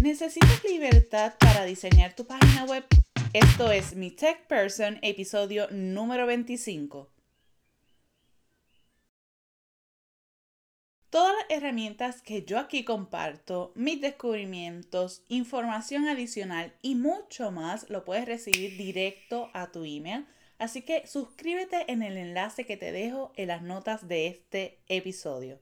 ¿Necesitas libertad para diseñar tu página web? Esto es Mi Tech Person, episodio número 25. Todas las herramientas que yo aquí comparto, mis descubrimientos, información adicional y mucho más lo puedes recibir directo a tu email. Así que suscríbete en el enlace que te dejo en las notas de este episodio.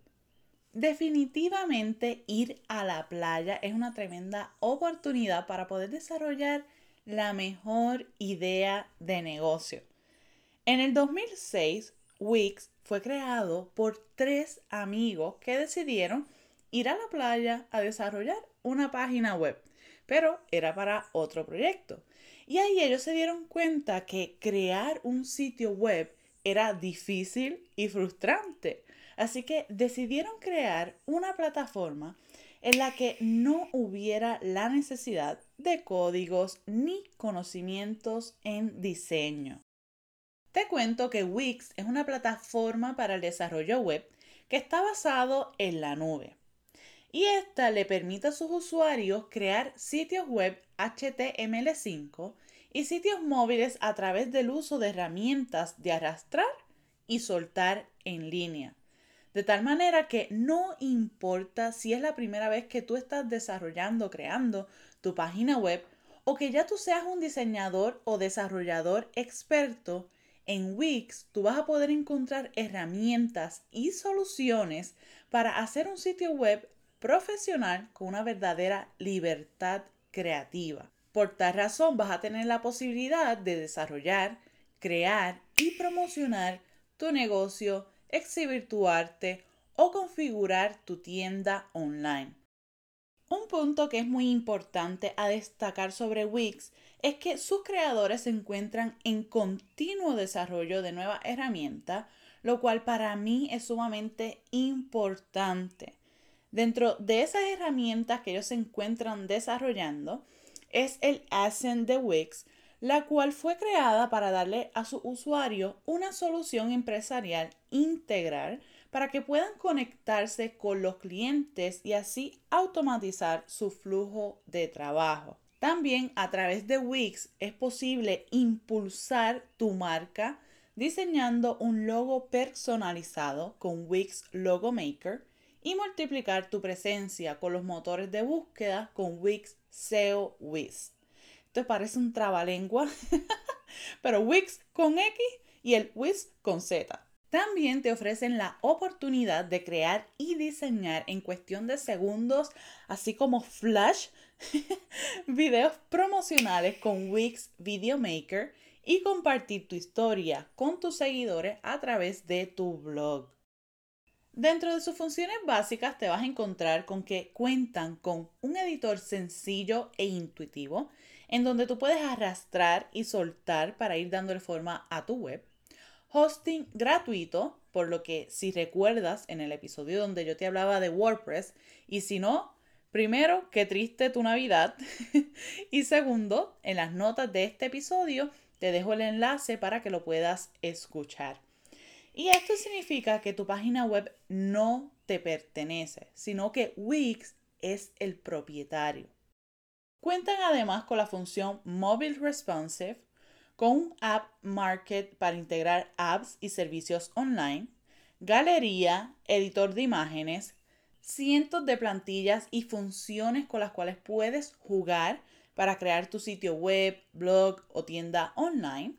Definitivamente ir a la playa es una tremenda oportunidad para poder desarrollar la mejor idea de negocio. En el 2006, Wix fue creado por tres amigos que decidieron ir a la playa a desarrollar una página web, pero era para otro proyecto. Y ahí ellos se dieron cuenta que crear un sitio web era difícil y frustrante. Así que decidieron crear una plataforma en la que no hubiera la necesidad de códigos ni conocimientos en diseño. Te cuento que Wix es una plataforma para el desarrollo web que está basado en la nube. Y esta le permite a sus usuarios crear sitios web HTML5 y sitios móviles a través del uso de herramientas de arrastrar y soltar en línea. De tal manera que no importa si es la primera vez que tú estás desarrollando, creando tu página web o que ya tú seas un diseñador o desarrollador experto, en Wix tú vas a poder encontrar herramientas y soluciones para hacer un sitio web profesional con una verdadera libertad creativa. Por tal razón vas a tener la posibilidad de desarrollar, crear y promocionar tu negocio exhibir tu arte o configurar tu tienda online. Un punto que es muy importante a destacar sobre Wix es que sus creadores se encuentran en continuo desarrollo de nuevas herramientas, lo cual para mí es sumamente importante. Dentro de esas herramientas que ellos se encuentran desarrollando es el Ascend de Wix, la cual fue creada para darle a su usuario una solución empresarial integral para que puedan conectarse con los clientes y así automatizar su flujo de trabajo. También a través de Wix es posible impulsar tu marca diseñando un logo personalizado con Wix Logo Maker y multiplicar tu presencia con los motores de búsqueda con Wix SEO Wiz parece un trabalengua, pero Wix con X y el Wix con Z. También te ofrecen la oportunidad de crear y diseñar en cuestión de segundos, así como flash, videos promocionales con Wix Video Maker y compartir tu historia con tus seguidores a través de tu blog. Dentro de sus funciones básicas te vas a encontrar con que cuentan con un editor sencillo e intuitivo en donde tú puedes arrastrar y soltar para ir dándole forma a tu web. Hosting gratuito, por lo que si recuerdas en el episodio donde yo te hablaba de WordPress, y si no, primero, qué triste tu Navidad. y segundo, en las notas de este episodio te dejo el enlace para que lo puedas escuchar. Y esto significa que tu página web no te pertenece, sino que Wix es el propietario. Cuentan además con la función Mobile Responsive, con un App Market para integrar apps y servicios online, galería, editor de imágenes, cientos de plantillas y funciones con las cuales puedes jugar para crear tu sitio web, blog o tienda online.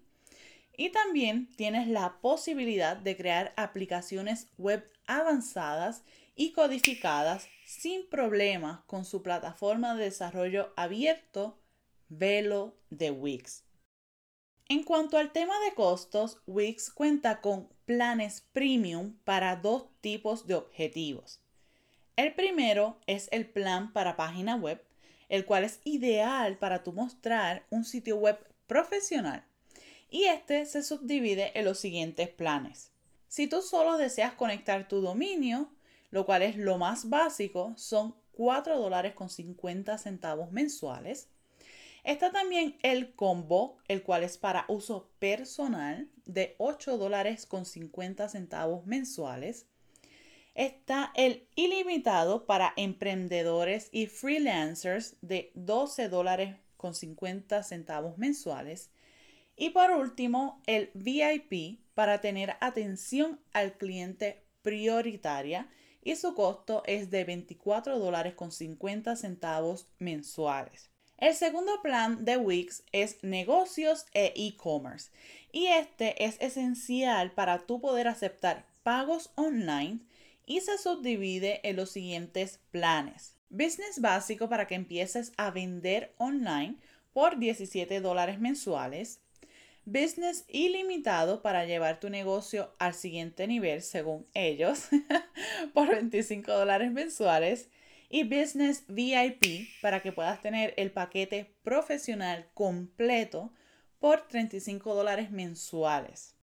Y también tienes la posibilidad de crear aplicaciones web avanzadas y codificadas sin problemas con su plataforma de desarrollo abierto Velo de Wix. En cuanto al tema de costos, Wix cuenta con planes premium para dos tipos de objetivos. El primero es el plan para página web, el cual es ideal para tu mostrar un sitio web profesional. Y este se subdivide en los siguientes planes. Si tú solo deseas conectar tu dominio, lo cual es lo más básico, son 4 dólares con 50 centavos mensuales. Está también el combo, el cual es para uso personal, de 8 dólares con 50 centavos mensuales. está el ilimitado para emprendedores y freelancers de 12 dólares con 50 centavos mensuales. Y por último, el VIP para tener atención al cliente prioritaria y su costo es de 24 dólares con 50 centavos mensuales. El segundo plan de Wix es negocios e e-commerce y este es esencial para tú poder aceptar pagos online y se subdivide en los siguientes planes. Business básico para que empieces a vender online por 17 dólares mensuales. Business ilimitado para llevar tu negocio al siguiente nivel según ellos por 25 dólares mensuales. Y Business VIP para que puedas tener el paquete profesional completo por 35 dólares mensuales.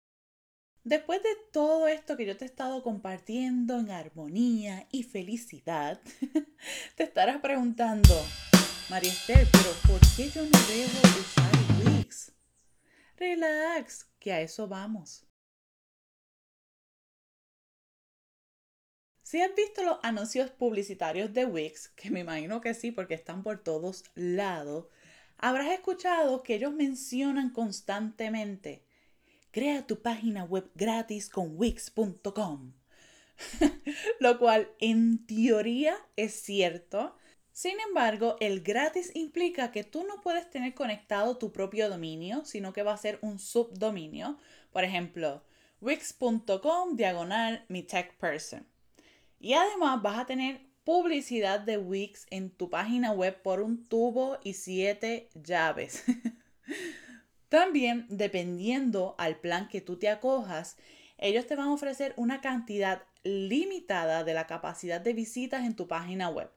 Después de todo esto que yo te he estado compartiendo en armonía y felicidad, te estarás preguntando, María Esther, pero ¿por qué yo no debo usar? Relax, que a eso vamos. Si has visto los anuncios publicitarios de Wix, que me imagino que sí porque están por todos lados, habrás escuchado que ellos mencionan constantemente crea tu página web gratis con wix.com. Lo cual en teoría es cierto. Sin embargo, el gratis implica que tú no puedes tener conectado tu propio dominio, sino que va a ser un subdominio. Por ejemplo, wix.com diagonal mi tech person. Y además vas a tener publicidad de Wix en tu página web por un tubo y siete llaves. También, dependiendo al plan que tú te acojas, ellos te van a ofrecer una cantidad limitada de la capacidad de visitas en tu página web.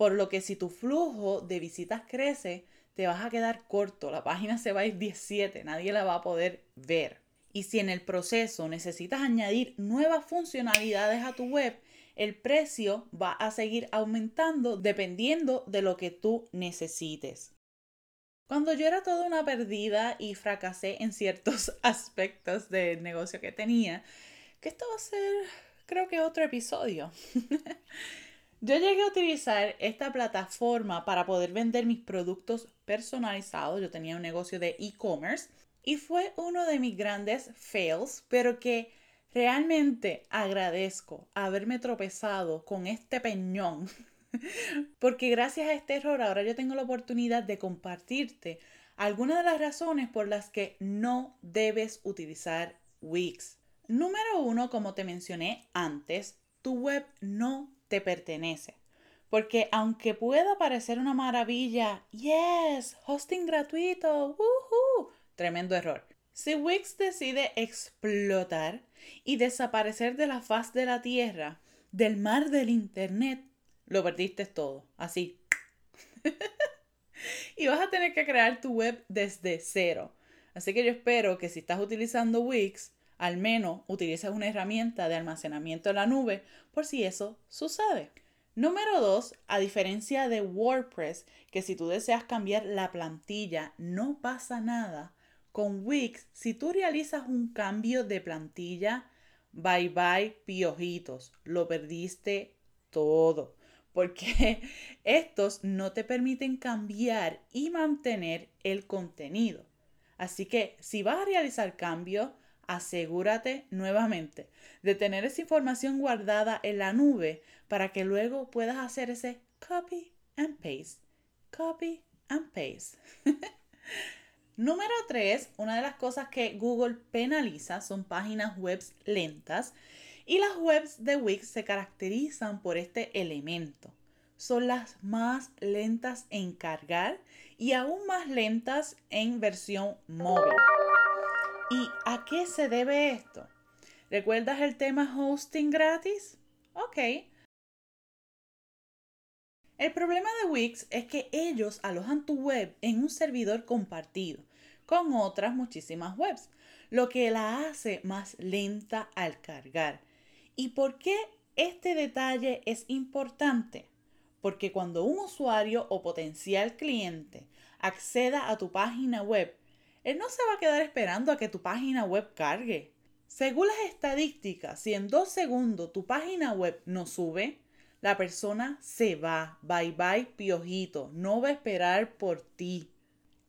Por lo que si tu flujo de visitas crece, te vas a quedar corto. La página se va a ir 17, nadie la va a poder ver. Y si en el proceso necesitas añadir nuevas funcionalidades a tu web, el precio va a seguir aumentando dependiendo de lo que tú necesites. Cuando yo era toda una perdida y fracasé en ciertos aspectos del negocio que tenía, que esto va a ser, creo que otro episodio. yo llegué a utilizar esta plataforma para poder vender mis productos personalizados. Yo tenía un negocio de e-commerce y fue uno de mis grandes fails, pero que realmente agradezco haberme tropezado con este peñón Porque gracias a este error ahora yo tengo la oportunidad de compartirte algunas de las razones por las que no debes utilizar Wix. Número uno, como te mencioné antes, tu web no te pertenece. Porque aunque pueda parecer una maravilla, yes, hosting gratuito, woohoo, tremendo error. Si Wix decide explotar y desaparecer de la faz de la tierra, del mar del Internet, lo perdiste todo, así. y vas a tener que crear tu web desde cero. Así que yo espero que si estás utilizando Wix, al menos utilices una herramienta de almacenamiento en la nube por si eso sucede. Número 2, a diferencia de WordPress, que si tú deseas cambiar la plantilla no pasa nada, con Wix, si tú realizas un cambio de plantilla, bye bye piojitos, lo perdiste todo porque estos no te permiten cambiar y mantener el contenido. Así que si vas a realizar cambios, asegúrate nuevamente de tener esa información guardada en la nube para que luego puedas hacer ese copy and paste. Copy and paste. Número 3, una de las cosas que Google penaliza son páginas web lentas y las webs de Wix se caracterizan por este elemento. Son las más lentas en cargar y aún más lentas en versión móvil. ¿Y a qué se debe esto? ¿Recuerdas el tema hosting gratis? Ok. El problema de Wix es que ellos alojan tu web en un servidor compartido con otras muchísimas webs, lo que la hace más lenta al cargar ¿Y por qué este detalle es importante? Porque cuando un usuario o potencial cliente acceda a tu página web, él no se va a quedar esperando a que tu página web cargue. Según las estadísticas, si en dos segundos tu página web no sube, la persona se va. Bye bye, piojito. No va a esperar por ti.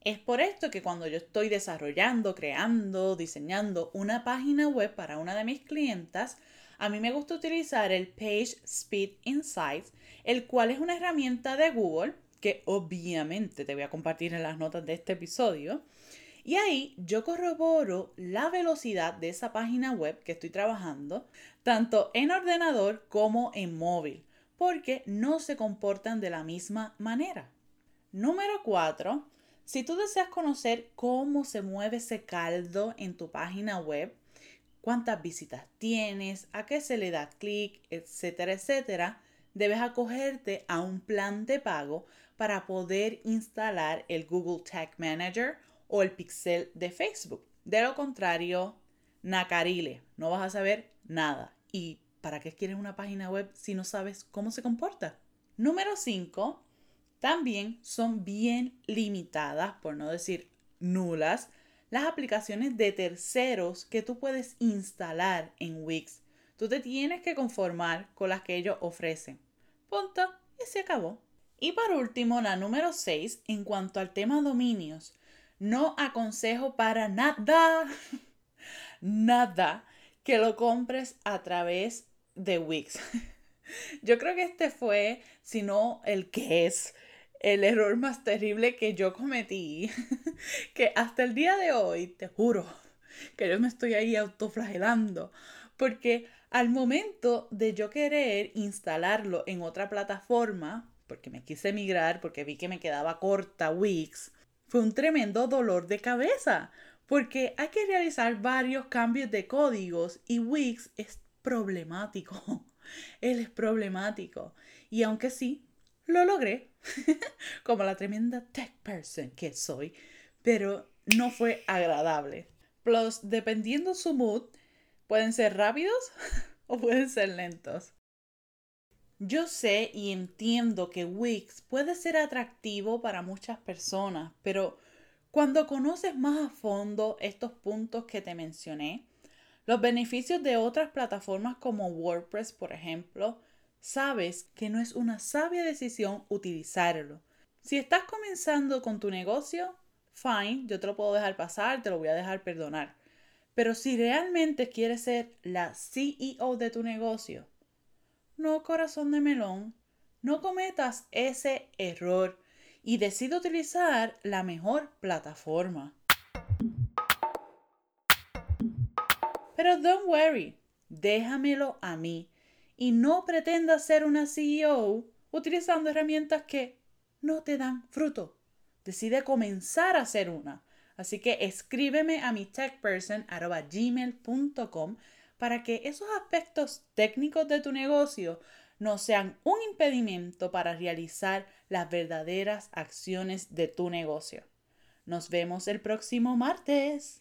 Es por esto que cuando yo estoy desarrollando, creando, diseñando una página web para una de mis clientas, a mí me gusta utilizar el Page Speed Insights, el cual es una herramienta de Google que obviamente te voy a compartir en las notas de este episodio. Y ahí yo corroboro la velocidad de esa página web que estoy trabajando, tanto en ordenador como en móvil, porque no se comportan de la misma manera. Número 4 si tú deseas conocer cómo se mueve ese caldo en tu página web, cuántas visitas tienes, a qué se le da clic, etcétera, etcétera, debes acogerte a un plan de pago para poder instalar el Google Tag Manager o el Pixel de Facebook. De lo contrario, nacarile, no vas a saber nada. ¿Y para qué quieres una página web si no sabes cómo se comporta? Número 5 también son bien limitadas, por no decir nulas, las aplicaciones de terceros que tú puedes instalar en Wix. Tú te tienes que conformar con las que ellos ofrecen. Punto. Y se acabó. Y por último, la número 6, en cuanto al tema dominios, no aconsejo para nada, nada que lo compres a través de Wix. Yo creo que este fue, si no el que es, el error más terrible que yo cometí, que hasta el día de hoy, te juro, que yo me estoy ahí autoflagelando, porque al momento de yo querer instalarlo en otra plataforma, porque me quise migrar, porque vi que me quedaba corta Wix, fue un tremendo dolor de cabeza, porque hay que realizar varios cambios de códigos y Wix es problemático. Él es problemático. Y aunque sí, lo logré, como la tremenda tech person que soy, pero no fue agradable. Plus, dependiendo su mood, pueden ser rápidos o pueden ser lentos. Yo sé y entiendo que Wix puede ser atractivo para muchas personas, pero cuando conoces más a fondo estos puntos que te mencioné, los beneficios de otras plataformas como WordPress, por ejemplo, sabes que no es una sabia decisión utilizarlo. Si estás comenzando con tu negocio, fine, yo te lo puedo dejar pasar, te lo voy a dejar perdonar. Pero si realmente quieres ser la CEO de tu negocio, no corazón de melón, no cometas ese error y decide utilizar la mejor plataforma. Pero don't worry, déjamelo a mí y no pretendas ser una CEO utilizando herramientas que no te dan fruto. Decide comenzar a ser una. Así que escríbeme a mi techperson.gmail.com para que esos aspectos técnicos de tu negocio no sean un impedimento para realizar las verdaderas acciones de tu negocio. Nos vemos el próximo martes.